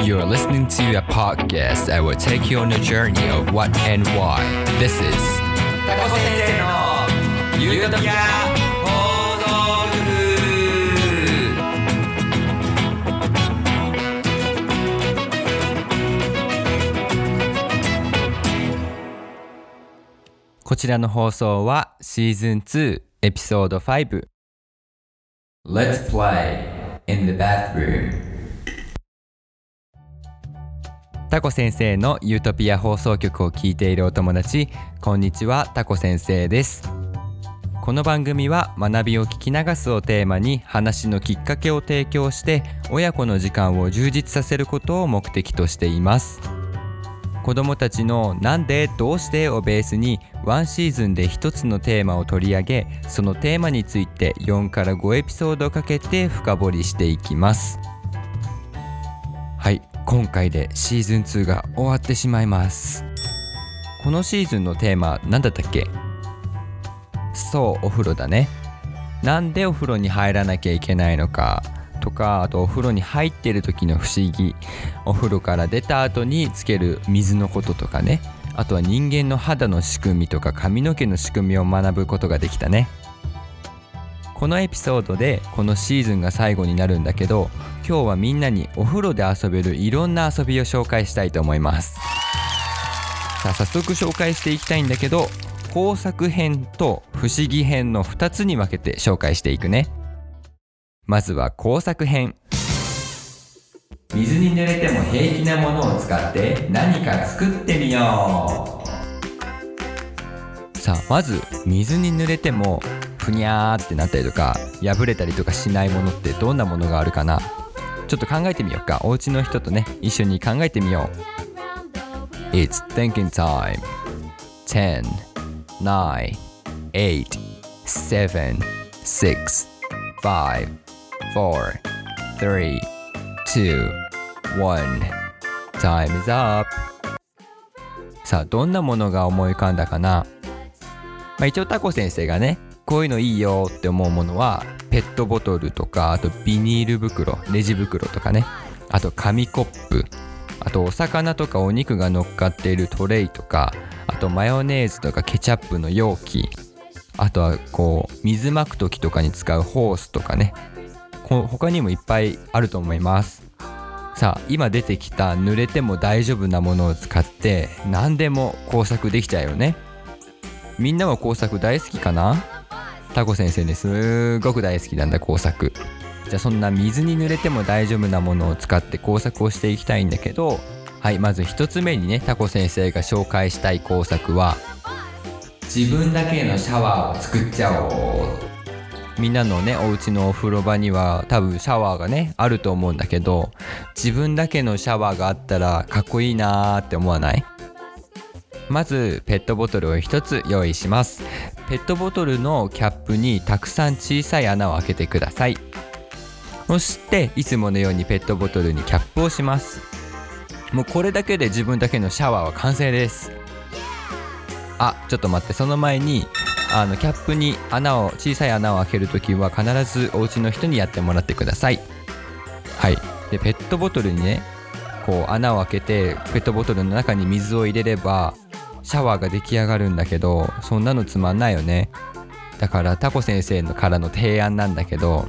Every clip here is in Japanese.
You are listening to a podcast that will take you on a journey of what and why. This is タコ先生のゆるトピア放送局こちらの放送はシーズン2エピソード5 Let's play in the bathroom タコ先生のユートピア放送局を聞いているお友達こんにちはタコ先生ですこの番組は学びを聞き流すをテーマに話のきっかけを提供して親子の時間を充実させることを目的としています子どもたちの「なんで?」「どうして?」をベースにワンシーズンで一つのテーマを取り上げそのテーマについて4から5エピソードかけて深掘りしていきます今回でシーズン2が終わってしまいます。このシーズンのテーマ何だったっけ？そうお風呂だね。なんでお風呂に入らなきゃいけないのか？とかあとお風呂に入ってる時の不思議。お風呂から出た後につける水のこととかね。あとは人間の肌の仕組みとか髪の毛の仕組みを学ぶことができたね。このエピソードでこのシーズンが最後になるんだけど今日はみんなにお風呂で遊べるいろんな遊びを紹介したいと思います。さあ早速紹介していきたいんだけど工作編と不思議編の2つに分けて紹介していくね。まずは工作編。水に濡れても平気なものを使って何か作ってみよう。さあまず水に濡れてもふにゃーってなったりとか破れたりとかしないものってどんなものがあるかな？ちょっと考えてみようか。お家の人とね一緒に考えてみよう。It's thinking time. 10 9 8 7 6 5 4 3 2 1 Time is up. さあどんなものが思い浮かんだかな、まあ、一応タコ先生がねこういうのいいよって思うものはペットボトルとかあとビニール袋レジ袋とかね。あと紙コップ。あとお魚とかお肉が乗っかっているトレイとか。あとマヨネーズとかケチャップの容器。あとはこう水まく時とかに使うホースとかね。こ他にもいっぱいあると思います。さあ今出てきた濡れても大丈夫なものを使って何でも工作できちゃうよね。みんなは工作大好きかな？タコ先生ねすごく大好きなんだ工作。じゃあそんな水に濡れても大丈夫なものを使って工作をしていきたいんだけどはいまず1つ目にねタコ先生が紹介したい工作は自分だけのシャワーを作っちゃおう。みんなのねお家のお風呂場には多分シャワーがねあると思うんだけど自分だけのシャワーがあったらかっこいいなーって思わない？まずペットボトルを1つ用意します。ペットボトルのキャップにたくさん小さい穴を開けてください。そしていつものようにペットボトルにキャップをします。もうこれだけで自分だけのシャワーは完成です。あちょっと待って。その前にあのキャップに穴を小さい穴を開けるときは必ずお家の人にやってもらってください。はい。でペットボトルにねこう穴を開けてペットボトルの中に水を入れればシャワーが出来上がるんだけどそんなのつまんないよね。だからタコ先生のからの提案なんだけど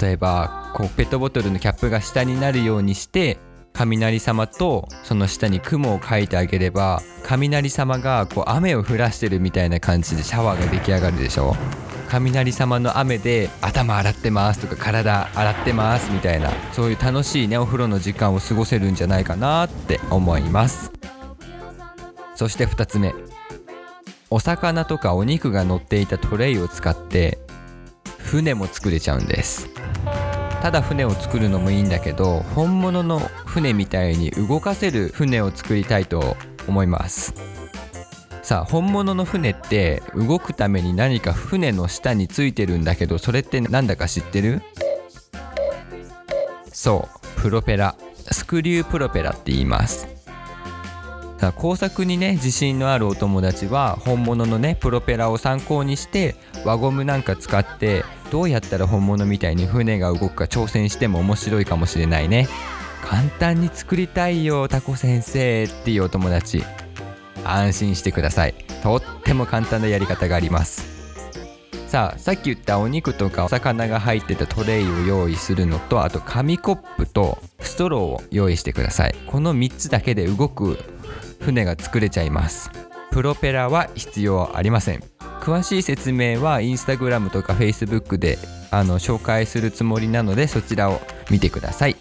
例えばこうペットボトルのキャップが下になるようにして雷様とその下に雲を描いてあげれば雷様がこう雨を降らしてるみたいな感じでシャワーが出来上がるでしょ。雷様の雨で頭洗ってますとか体洗ってますみたいなそういう楽しいねお風呂の時間を過ごせるんじゃないかなって思います。そして2つ目。お魚とかお肉が乗っていたトレイを使って船も作れちゃうんです。ただ船を作るのもいいんだけど本物の船みたいに動かせる船を作りたいと思います。さあ本物の船って動くために何か船の下についてるんだけどそれってなんだか知ってる？そうプロペラ。スクリュープロペラって言います。さあ工作にね自信のあるお友達は本物のねプロペラを参考にして輪ゴムなんか使ってどうやったら本物みたいに船が動くか挑戦しても面白いかもしれないね。簡単に作りたいよタコ先生っていうお友達。安心してください。とっても簡単なやり方があります。さあさっき言ったお肉とかお魚が入ってたトレイを用意するのとあと紙コップとストローを用意してください。この3つだけで動く船が作れちゃいます。プロペラは必要ありません。詳しい説明はインスタグラムとかフェイスブックであの紹介するつもりなのでそちらを見てください。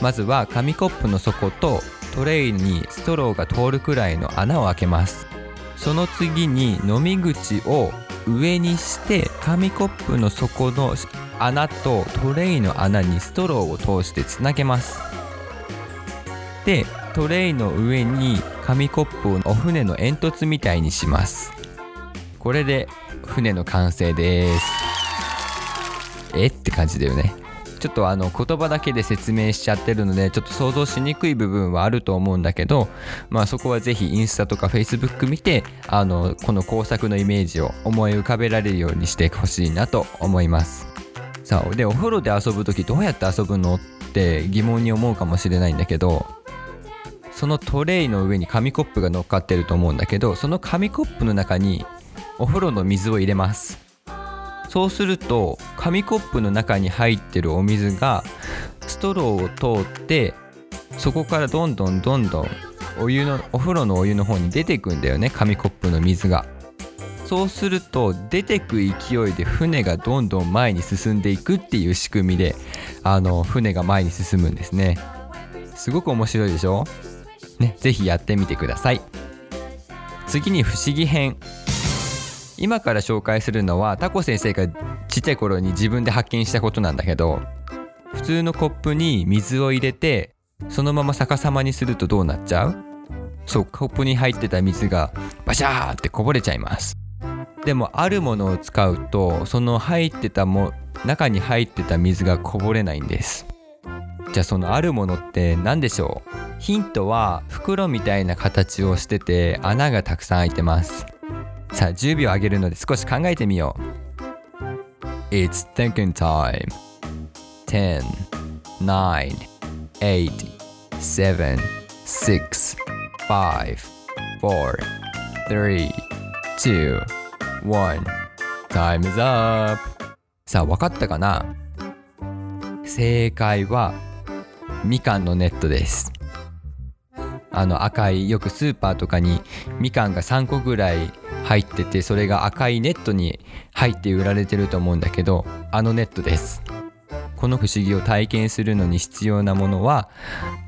まずは紙コップの底とトレイにストローが通るくらいの穴を開けます。その次に飲み口を上にして紙コップの底の穴とトレイの穴にストローを通してつなげます。でトレイの上に紙コップをお船の煙突みたいにします。これで船の完成です。え？って感じだよね。ちょっとあの言葉だけで説明しちゃってるのでちょっと想像しにくい部分はあると思うんだけどまあそこはぜひインスタとかフェイスブック見てあのこの工作のイメージを思い浮かべられるようにしてほしいなと思います。さあでお風呂で遊ぶ時どうやって遊ぶの？って疑問に思うかもしれないんだけどそのトレイの上に紙コップが乗っかってると思うんだけどその紙コップの中にお風呂の水を入れます。そうすると紙コップの中に入ってるお水がストローを通ってそこからどんどんどんどんお湯のお風呂のお湯の方に出てくんだよね紙コップの水が。そうすると出てく勢いで船がどんどん前に進んでいくっていう仕組みであの船が前に進むんですね。すごく面白いでしょ？ね是非やってみてください。次に不思議編。今から紹介するのはタコ先生がちっちゃい頃に自分で発見したことなんだけど普通のコップに水を入れてそのまま逆さまにするとどうなっちゃう？そうコップに入ってた水がバシャーってこぼれちゃいます。でもあるものを使うとその入ってたも中に入ってた水がこぼれないんです。じゃあそのあるものって何でしょう？ヒントは袋みたいな形をしてて穴がたくさん開いてます。さあ10秒あげるので少し考えてみよう。It's thinking time. 10 9 8 7 6 5 4 3 2 1 Time is up. さあ分かったかな？正解はみかんのネットです。あの赤いよくスーパーとかにみかんが3個ぐらい入っててそれが赤いネットに入って売られてると思うんだけどあのネットです。この不思議を体験するのに必要なものは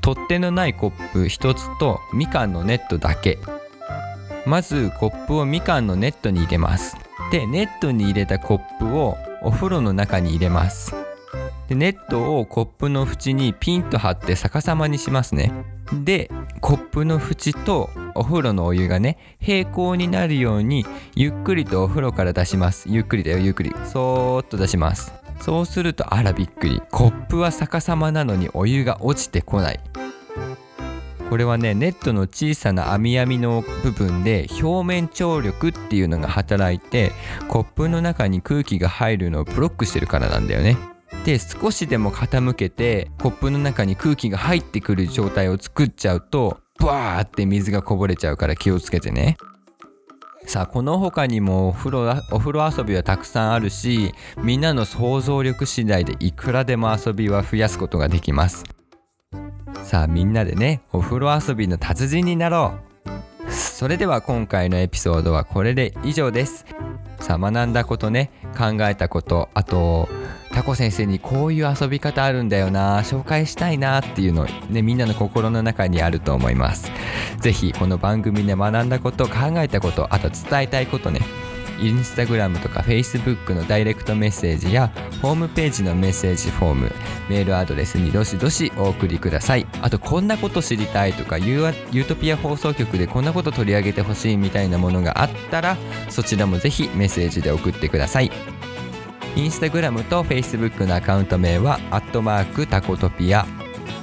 取っ手のないコップ1つとみかんのネットだけ。まずコップをみかんのネットに入れます。でネットに入れたコップをお風呂の中に入れます。でネットをコップの縁にピンと張って逆さまにしますね。でコップの縁とお風呂のお湯がね平行になるようにゆっくりとお風呂から出します。ゆっくりだよゆっくり。そーっと出します。そうするとあらびっくり。コップは逆さまなのにお湯が落ちてこない。これはねネットの小さな網網の部分で表面張力っていうのが働いてコップの中に空気が入るのをブロックしてるからなんだよね。で少しでも傾けてコップの中に空気が入ってくる状態を作っちゃうとバーって水がこぼれちゃうから気をつけてね。さあこの他にもお風呂お風呂遊びはたくさんあるしみんなの想像力次第でいくらでも遊びは増やすことができます。さあみんなでねお風呂遊びの達人になろう。それでは今回のエピソードはこれで以上です。さあ学んだことね考えたことあとタコ先生にこういう遊び方あるんだよな紹介したいなっていうのねみんなの心の中にあると思います。是非この番組で学んだこと考えたことあと伝えたいことねインスタグラムとかフェイスブックのダイレクトメッセージやホームページのメッセージフォームメールアドレスにどしどしお送りください。あとこんなこと知りたいとかユートピア放送局でこんなこと取り上げてほしいみたいなものがあったらそちらもぜひメッセージで送ってください。インスタグラムとフェイスブックのアカウント名はアットマークタコトピア。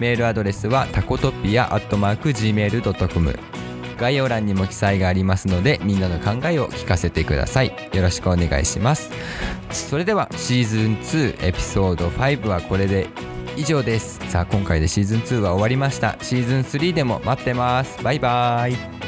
メールアドレスはタコトピアアットマーク Gmail.com 概要欄にも記載がありますのでみんなの考えを聞かせてください。よろしくお願いします。それではシーズン2エピソード5はこれで以上です。さあ今回でシーズン2は終わりました。シーズン3でも待ってます。バイバイ。